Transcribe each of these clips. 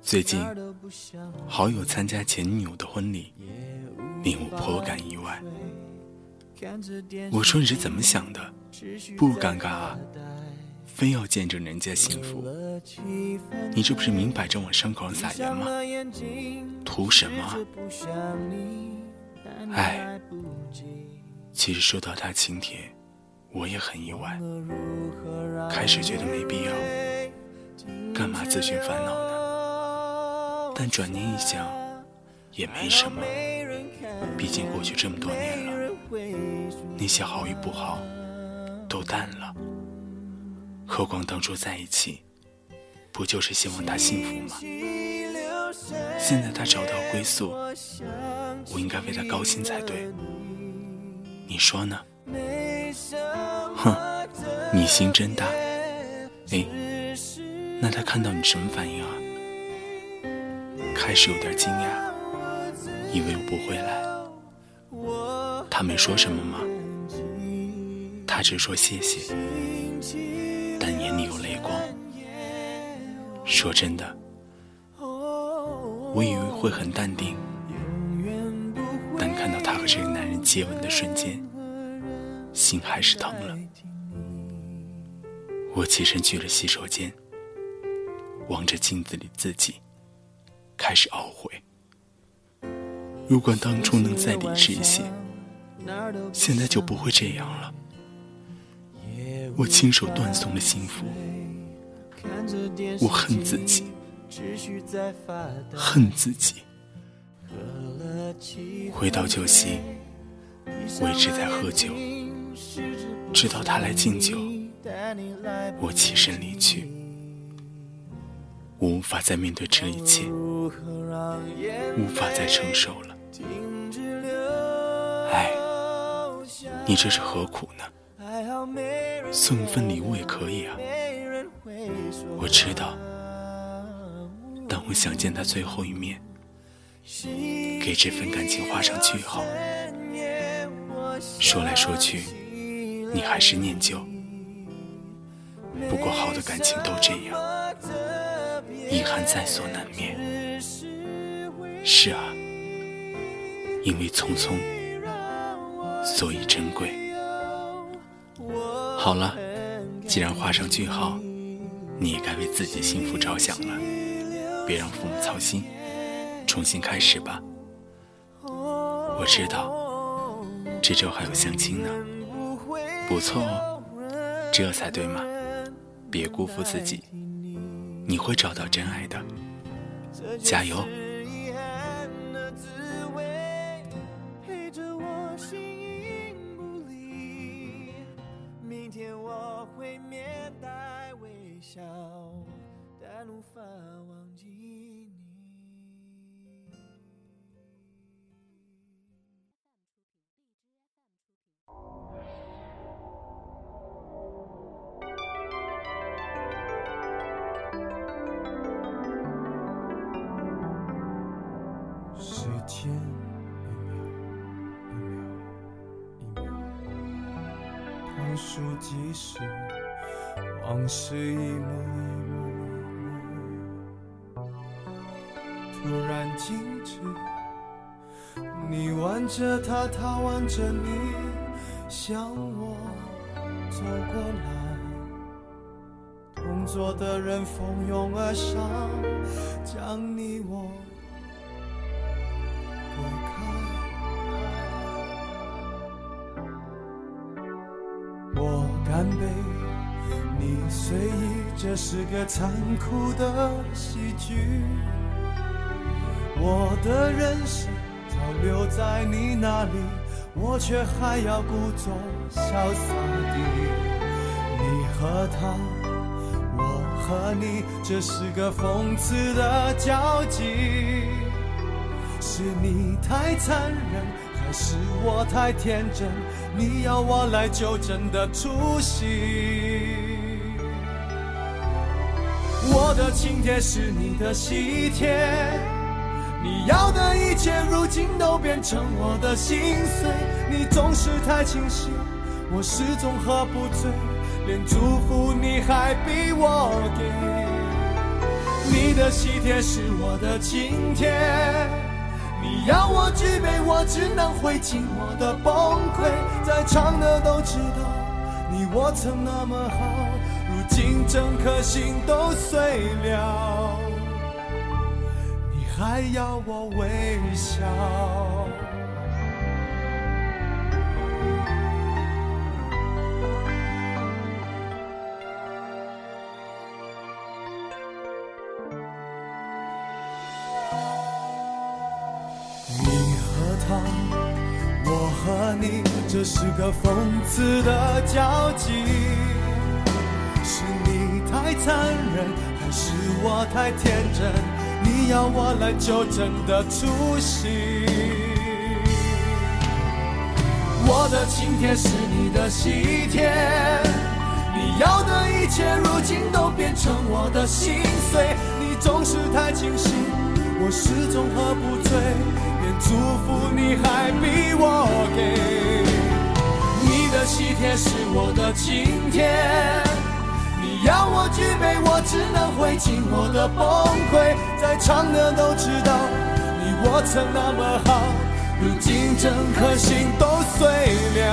最近，好友参加前女友的婚礼，令我颇感意外。我说你是怎么想的？不尴尬啊？非要见证人家幸福？你这不是明摆着往伤口上撒盐吗？图什么？哎，其实收到他请帖，我也很意外。开始觉得没必要。干嘛自寻烦恼呢？但转念一想，也没什么。毕竟过去这么多年了，那些好与不好都淡了。何况当初在一起，不就是希望他幸福吗？现在他找到归宿，我应该为他高兴才对。你说呢？哼，你心真大。哎。那他看到你什么反应啊？开始有点惊讶，以为我不会来。他没说什么吗？他只说谢谢，但眼里有泪光。说真的，我以为会很淡定，但看到他和这个男人接吻的瞬间，心还是疼了。我起身去了洗手间。望着镜子里自己，开始懊悔。如果当初能再理智一些，现在就不会这样了。我亲手断送了幸福，我恨自己，恨自己。回到酒席，我一直在喝酒，直到他来敬酒，我起身离去。我无法再面对这一切，无法再承受了。哎，你这是何苦呢？送份礼物也可以啊。我知道，但我想见他最后一面，给这份感情画上句号。说来说去，你还是念旧。不过好的感情都这样。遗憾在所难免。是啊，因为匆匆，所以珍贵。好了，既然画上句号，你也该为自己的幸福着想了。别让父母操心，重新开始吧。我知道，这周还有相亲呢，不错哦，这才对嘛，别辜负自己。你会找到真爱的，加油！会面带微笑，但无法忘数计时，往事一幕一幕，突然静止。你挽着他，他挽着你，向我走过来。同桌的人蜂拥而上，将你我这是个残酷的喜剧。我的人生早留在你那里，我却还要故作潇洒地。你和他，我和你，这是个讽刺的交集。是你太残忍，还是我太天真？你要我来纠正的出息。我的请帖是你的喜帖，你要的一切如今都变成我的心碎。你总是太清醒，我始终喝不醉，连祝福你还逼我给。你的喜帖是我的请帖。你要我举杯，我只能会尽我的崩溃。在场的都知道，你我曾那么好，如今整颗心都碎了，你还要我微笑？你和他我和你，这是个讽刺的交集。太残忍，还是我太天真？你要我来纠正的出息。我的请帖是你的喜帖，你要的一切如今都变成我的心碎。你总是太清醒，我始终喝不醉。祝福你还逼我给，你的喜帖是我的请帖，要我举杯，我只能会尽我的崩溃。在场的都知道，你我曾那么好，如今整颗心都碎了，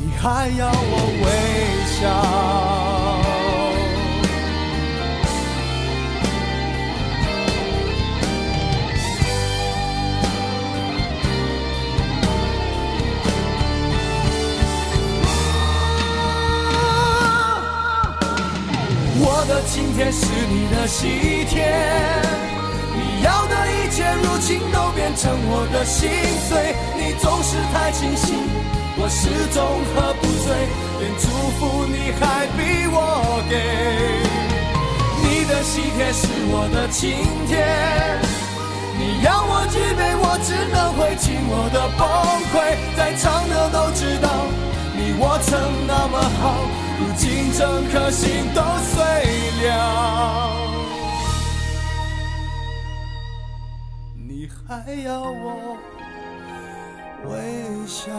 你还要我微笑？的今天是你的喜帖，你要的一切如今都变成我的心碎。你总是太清醒，我始终喝不醉，连祝福你还逼我给。你的喜帖是我的晴天，你要我举杯，我只能会尽我的崩溃。在场的都知道，你我曾那么好。如今整颗心都碎了，你还要我微笑？